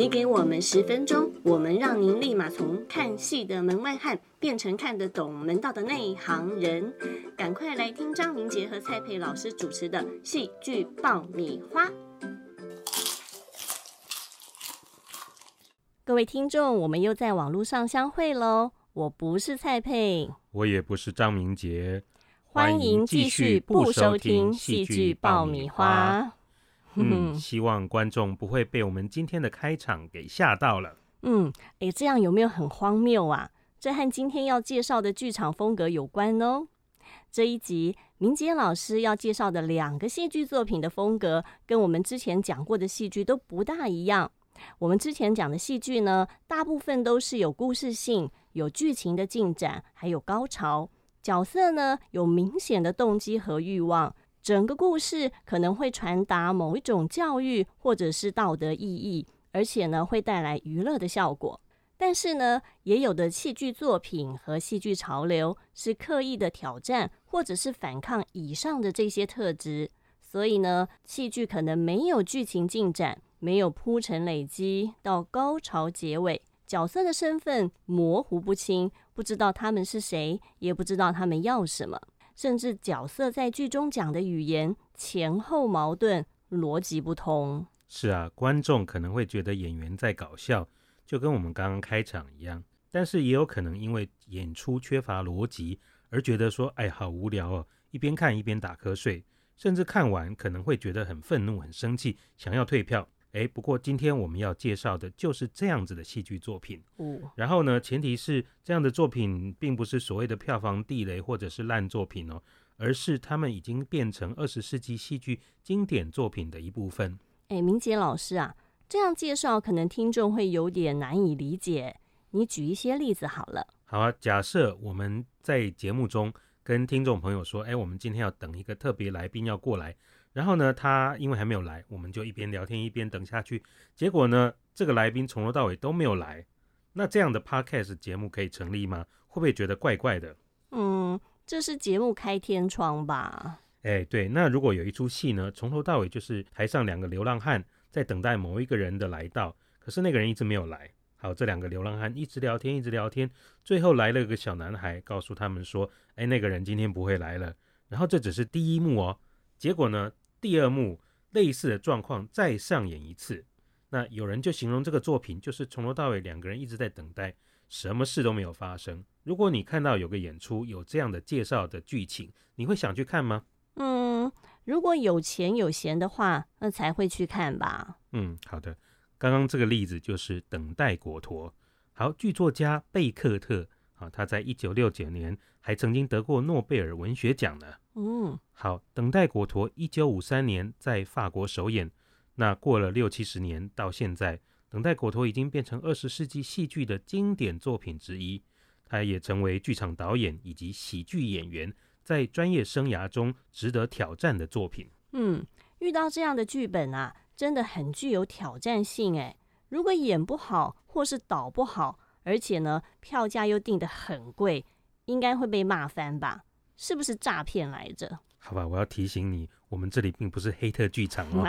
你给我们十分钟，我们让您立马从看戏的门外汉变成看得懂门道的内行人。赶快来听张明杰和蔡佩老师主持的戏剧爆米花。各位听众，我们又在网络上相会喽！我不是蔡佩，我也不是张明杰，欢迎继续不收听戏剧爆米花。嗯，希望观众不会被我们今天的开场给吓到了。嗯，哎，这样有没有很荒谬啊？这和今天要介绍的剧场风格有关哦。这一集明杰老师要介绍的两个戏剧作品的风格，跟我们之前讲过的戏剧都不大一样。我们之前讲的戏剧呢，大部分都是有故事性、有剧情的进展，还有高潮，角色呢有明显的动机和欲望。整个故事可能会传达某一种教育或者是道德意义，而且呢会带来娱乐的效果。但是呢，也有的戏剧作品和戏剧潮流是刻意的挑战或者是反抗以上的这些特质，所以呢，戏剧可能没有剧情进展，没有铺陈累积到高潮结尾，角色的身份模糊不清，不知道他们是谁，也不知道他们要什么。甚至角色在剧中讲的语言前后矛盾，逻辑不通。是啊，观众可能会觉得演员在搞笑，就跟我们刚刚开场一样。但是也有可能因为演出缺乏逻辑而觉得说：“哎，好无聊哦！”一边看一边打瞌睡，甚至看完可能会觉得很愤怒、很生气，想要退票。哎，不过今天我们要介绍的就是这样子的戏剧作品。哦，然后呢，前提是这样的作品并不是所谓的票房地雷或者是烂作品哦，而是他们已经变成二十世纪戏剧经典作品的一部分。哎，明杰老师啊，这样介绍可能听众会有点难以理解，你举一些例子好了。好啊，假设我们在节目中跟听众朋友说，哎，我们今天要等一个特别来宾要过来。然后呢，他因为还没有来，我们就一边聊天一边等下去。结果呢，这个来宾从头到尾都没有来。那这样的 podcast 节目可以成立吗？会不会觉得怪怪的？嗯，这是节目开天窗吧？哎，对。那如果有一出戏呢，从头到尾就是台上两个流浪汉在等待某一个人的来到，可是那个人一直没有来。好，这两个流浪汉一直聊天，一直聊天，最后来了个小男孩，告诉他们说：“哎，那个人今天不会来了。”然后这只是第一幕哦。结果呢？第二幕类似的状况再上演一次，那有人就形容这个作品就是从头到尾两个人一直在等待，什么事都没有发生。如果你看到有个演出有这样的介绍的剧情，你会想去看吗？嗯，如果有钱有闲的话，那才会去看吧。嗯，好的。刚刚这个例子就是《等待果陀》。好，剧作家贝克特啊，他在一九六九年还曾经得过诺贝尔文学奖呢。嗯，好，等待果陀，一九五三年在法国首演。那过了六七十年，到现在，等待果陀已经变成二十世纪戏剧的经典作品之一。他也成为剧场导演以及喜剧演员在专业生涯中值得挑战的作品。嗯，遇到这样的剧本啊，真的很具有挑战性诶。如果演不好或是导不好，而且呢票价又定得很贵，应该会被骂翻吧。是不是诈骗来着？好吧，我要提醒你，我们这里并不是黑特剧场哦。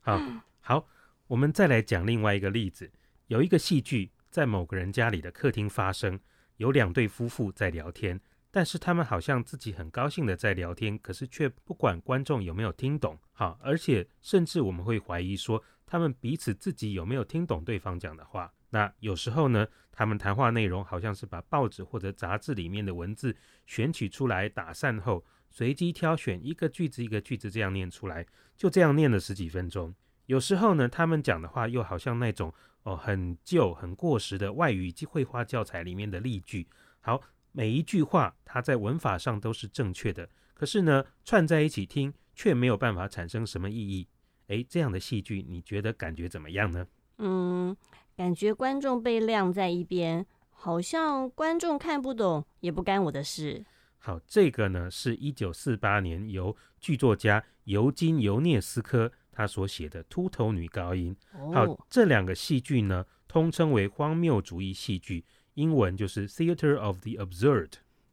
好，好，我们再来讲另外一个例子。有一个戏剧在某个人家里的客厅发生，有两对夫妇在聊天，但是他们好像自己很高兴的在聊天，可是却不管观众有没有听懂。好，而且甚至我们会怀疑说，他们彼此自己有没有听懂对方讲的话。那有时候呢，他们谈话内容好像是把报纸或者杂志里面的文字选取出来，打散后随机挑选一个句子一个句子这样念出来，就这样念了十几分钟。有时候呢，他们讲的话又好像那种哦很旧很过时的外语及绘画教材里面的例句。好，每一句话它在文法上都是正确的，可是呢串在一起听却没有办法产生什么意义。诶，这样的戏剧你觉得感觉怎么样呢？嗯。感觉观众被晾在一边，好像观众看不懂，也不干我的事。好，这个呢是一九四八年由剧作家尤金·尤涅斯科他所写的《秃头女高音》。好，这两个戏剧呢通称为荒谬主义戏剧，英文就是 Theater of the Absurd。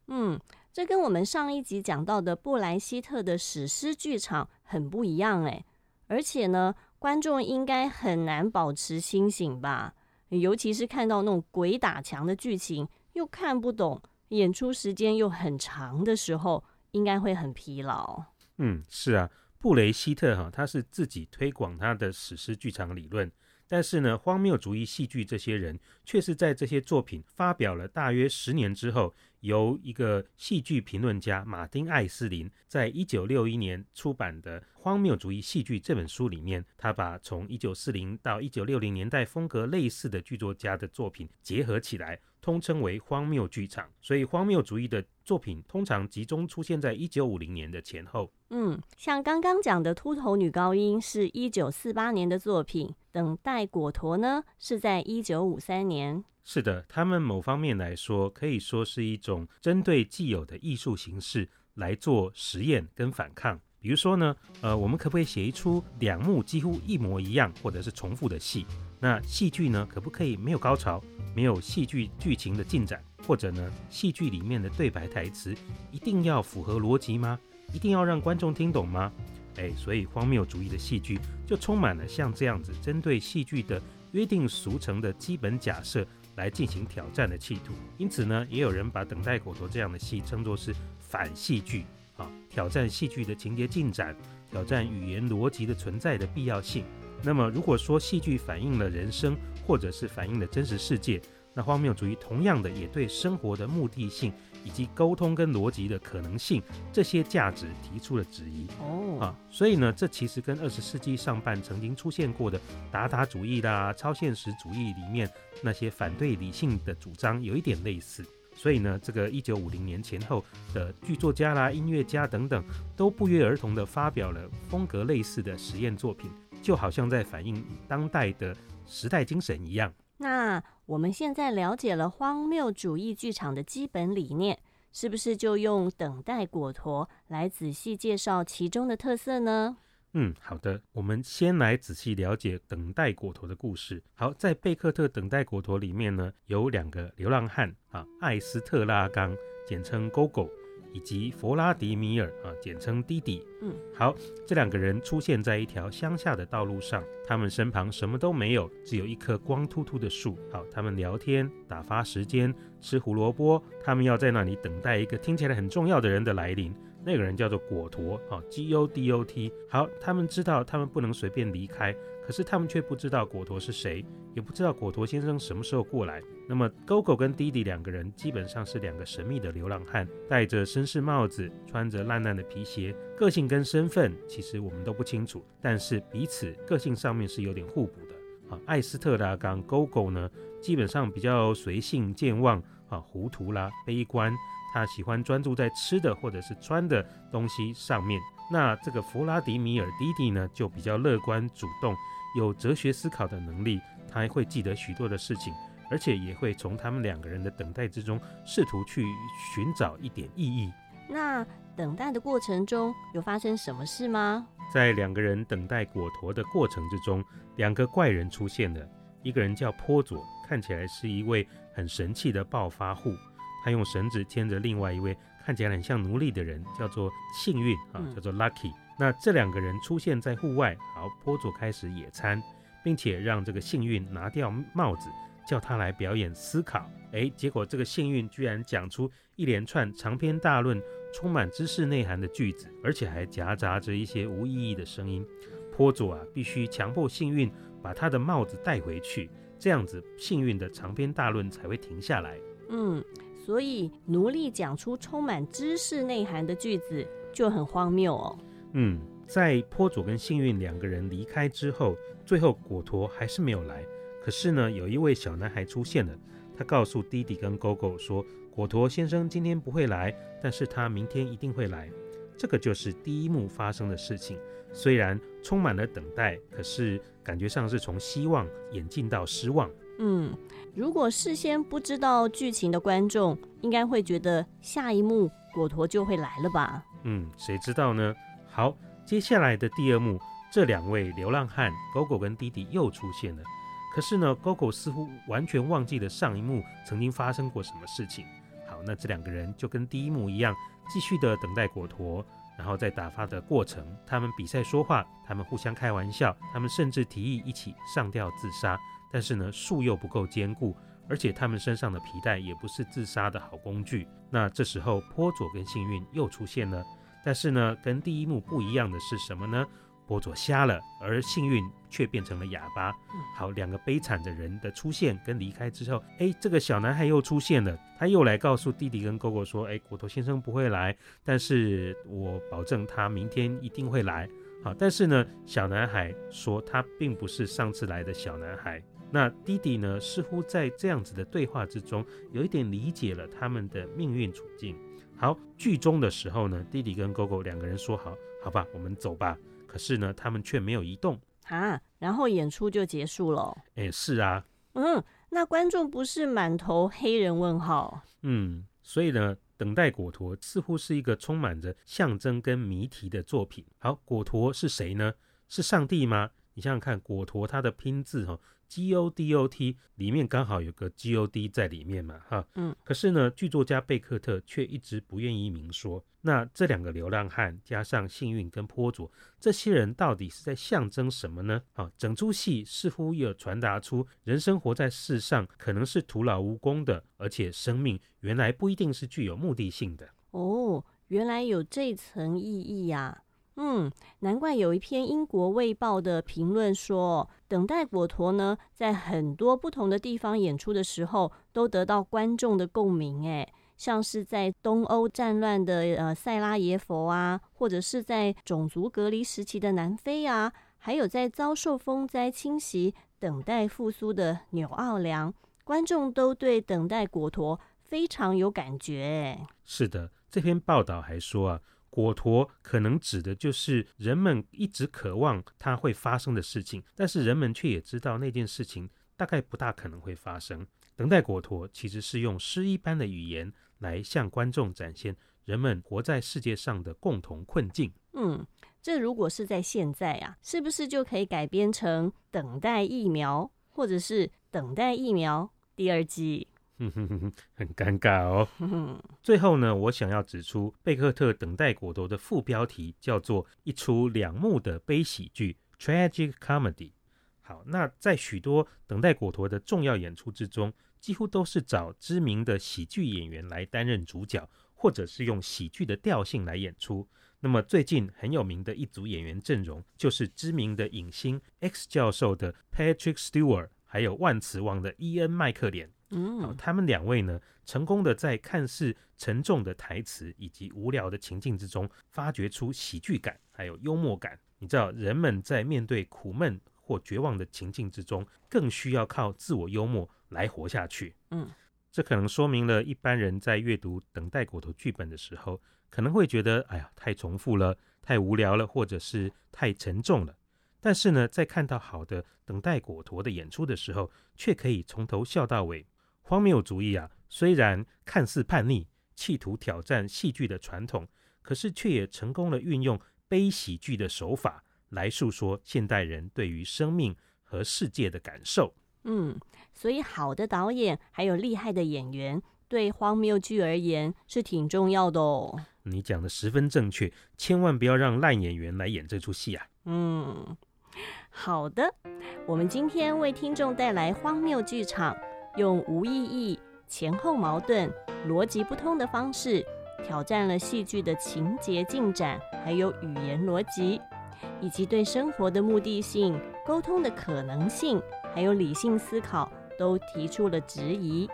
嗯，这跟我们上一集讲到的布莱希特的史诗剧场很不一样哎，而且呢。观众应该很难保持清醒吧？尤其是看到那种鬼打墙的剧情，又看不懂，演出时间又很长的时候，应该会很疲劳。嗯，是啊，布雷希特哈，他是自己推广他的史诗剧场理论。但是呢，荒谬主义戏剧这些人却是在这些作品发表了大约十年之后，由一个戏剧评论家马丁·艾斯林在一九六一年出版的《荒谬主义戏剧》这本书里面，他把从一九四零到一九六零年代风格类似的剧作家的作品结合起来。通称为荒谬剧场，所以荒谬主义的作品通常集中出现在一九五零年的前后。嗯，像刚刚讲的《秃头女高音》是一九四八年的作品，《等待果陀》呢是在一九五三年。是的，他们某方面来说可以说是一种针对既有的艺术形式来做实验跟反抗。比如说呢，呃，我们可不可以写一出两幕几乎一模一样或者是重复的戏？那戏剧呢，可不可以没有高潮？没有戏剧剧情的进展，或者呢，戏剧里面的对白台词一定要符合逻辑吗？一定要让观众听懂吗？哎，所以荒谬主义的戏剧就充满了像这样子针对戏剧的约定俗成的基本假设来进行挑战的企图。因此呢，也有人把《等待果陀》这样的戏称作是反戏剧啊，挑战戏剧的情节进展，挑战语言逻辑的存在的必要性。那么，如果说戏剧反映了人生，或者是反映了真实世界，那荒谬主义同样的也对生活的目的性以及沟通跟逻辑的可能性这些价值提出了质疑。哦，啊，所以呢，这其实跟二十世纪上半曾经出现过的达达主义啦、超现实主义里面那些反对理性的主张有一点类似。所以呢，这个一九五零年前后的剧作家啦、音乐家等等，都不约而同的发表了风格类似的实验作品，就好像在反映当代的。时代精神一样。那我们现在了解了荒谬主义剧场的基本理念，是不是就用等待果陀来仔细介绍其中的特色呢？嗯，好的，我们先来仔细了解等待果陀的故事。好，在贝克特等待果陀里面呢，有两个流浪汉啊，艾斯特拉冈，简称 GoGo。以及弗拉迪米尔啊，简称弟弟。嗯，好，这两个人出现在一条乡下的道路上，他们身旁什么都没有，只有一棵光秃秃的树。好，他们聊天，打发时间，吃胡萝卜。他们要在那里等待一个听起来很重要的人的来临。那个人叫做果陀，啊，G O D O T。好，他们知道他们不能随便离开。可是他们却不知道果陀是谁，也不知道果陀先生什么时候过来。那么，GoGo 跟弟弟两个人基本上是两个神秘的流浪汉，戴着绅士帽子，穿着烂烂的皮鞋，个性跟身份其实我们都不清楚，但是彼此个性上面是有点互补的。艾斯特拉冈 GoGo 呢，基本上比较随性健忘，啊，糊涂啦，悲观，他喜欢专注在吃的或者是穿的东西上面。那这个弗拉迪米尔弟弟呢，就比较乐观主动。有哲学思考的能力，他还会记得许多的事情，而且也会从他们两个人的等待之中试图去寻找一点意义。那等待的过程中有发生什么事吗？在两个人等待果陀的过程之中，两个怪人出现了。一个人叫坡佐，看起来是一位很神气的暴发户，他用绳子牵着另外一位看起来很像奴隶的人，叫做幸运啊，叫做 Lucky。那这两个人出现在户外，好，坡佐开始野餐，并且让这个幸运拿掉帽子，叫他来表演思考。哎，结果这个幸运居然讲出一连串长篇大论、充满知识内涵的句子，而且还夹杂着一些无意义的声音。坡佐啊，必须强迫幸运把他的帽子带回去，这样子幸运的长篇大论才会停下来。嗯，所以奴隶讲出充满知识内涵的句子就很荒谬哦。嗯，在坡佐跟幸运两个人离开之后，最后果陀还是没有来。可是呢，有一位小男孩出现了，他告诉弟弟跟狗狗说：“果陀先生今天不会来，但是他明天一定会来。”这个就是第一幕发生的事情。虽然充满了等待，可是感觉上是从希望演进到失望。嗯，如果事先不知道剧情的观众，应该会觉得下一幕果陀就会来了吧？嗯，谁知道呢？好，接下来的第二幕，这两位流浪汉狗狗跟弟弟又出现了。可是呢，狗狗似乎完全忘记了上一幕曾经发生过什么事情。那这两个人就跟第一幕一样，继续的等待果陀，然后在打发的过程，他们比赛说话，他们互相开玩笑，他们甚至提议一起上吊自杀。但是呢，树又不够坚固，而且他们身上的皮带也不是自杀的好工具。那这时候，坡佐跟幸运又出现了。但是呢，跟第一幕不一样的是什么呢？波佐瞎了，而幸运却变成了哑巴。好，两个悲惨的人的出现跟离开之后，哎，这个小男孩又出现了，他又来告诉弟弟跟哥哥说：“哎，骨头先生不会来，但是我保证他明天一定会来。”好，但是呢，小男孩说他并不是上次来的小男孩。那弟弟呢，似乎在这样子的对话之中，有一点理解了他们的命运处境。好，剧中的时候呢，弟弟跟狗狗两个人说好，好吧，我们走吧。可是呢，他们却没有移动啊，然后演出就结束了。哎，是啊，嗯，那观众不是满头黑人问号？嗯，所以呢，等待果陀似乎是一个充满着象征跟谜题的作品。好，果陀是谁呢？是上帝吗？你想想看，果陀它的拼字哈。G O D O T 里面刚好有个 G O D 在里面嘛，哈，嗯，可是呢，剧作家贝克特却一直不愿意明说。那这两个流浪汉加上幸运跟坡佐，这些人到底是在象征什么呢？啊，整出戏似乎有传达出人生活在世上可能是徒劳无功的，而且生命原来不一定是具有目的性的。哦，原来有这层意义呀。嗯，难怪有一篇英国卫报的评论说，等待果陀呢，在很多不同的地方演出的时候，都得到观众的共鸣。诶，像是在东欧战乱的呃塞拉耶佛啊，或者是在种族隔离时期的南非啊，还有在遭受风灾侵袭、等待复苏的纽奥良，观众都对等待果陀非常有感觉。是的，这篇报道还说啊。果陀可能指的就是人们一直渴望它会发生的事情，但是人们却也知道那件事情大概不大可能会发生。等待果陀其实是用诗一般的语言来向观众展现人们活在世界上的共同困境。嗯，这如果是在现在啊，是不是就可以改编成《等待疫苗》或者是《等待疫苗》第二季？哼哼哼很尴尬哦。最后呢，我想要指出，贝克特等待果陀的副标题叫做一出两幕的悲喜剧 （tragic comedy）。好，那在许多等待果陀的重要演出之中，几乎都是找知名的喜剧演员来担任主角，或者是用喜剧的调性来演出。那么最近很有名的一组演员阵容，就是知名的影星 X 教授的 Patrick Stewart，还有万磁王的伊恩麦克连。嗯，他们两位呢，成功的在看似沉重的台词以及无聊的情境之中，发掘出喜剧感，还有幽默感。你知道，人们在面对苦闷或绝望的情境之中，更需要靠自我幽默来活下去。嗯，这可能说明了一般人在阅读《等待果陀》剧本的时候，可能会觉得，哎呀，太重复了，太无聊了，或者是太沉重了。但是呢，在看到好的《等待果陀》的演出的时候，却可以从头笑到尾。荒谬主义啊，虽然看似叛逆，企图挑战戏剧的传统，可是却也成功了运用悲喜剧的手法来诉说现代人对于生命和世界的感受。嗯，所以好的导演还有厉害的演员，对荒谬剧而言是挺重要的哦。你讲的十分正确，千万不要让烂演员来演这出戏啊。嗯，好的，我们今天为听众带来荒谬剧场。用无意义、前后矛盾、逻辑不通的方式，挑战了戏剧的情节进展，还有语言逻辑，以及对生活的目的性、沟通的可能性，还有理性思考，都提出了质疑。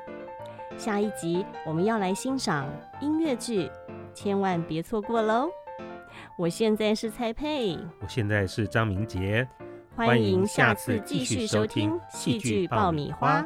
下一集我们要来欣赏音乐剧，千万别错过喽！我现在是蔡佩，我现在是张明杰，欢迎下次继续收听戏剧爆米花。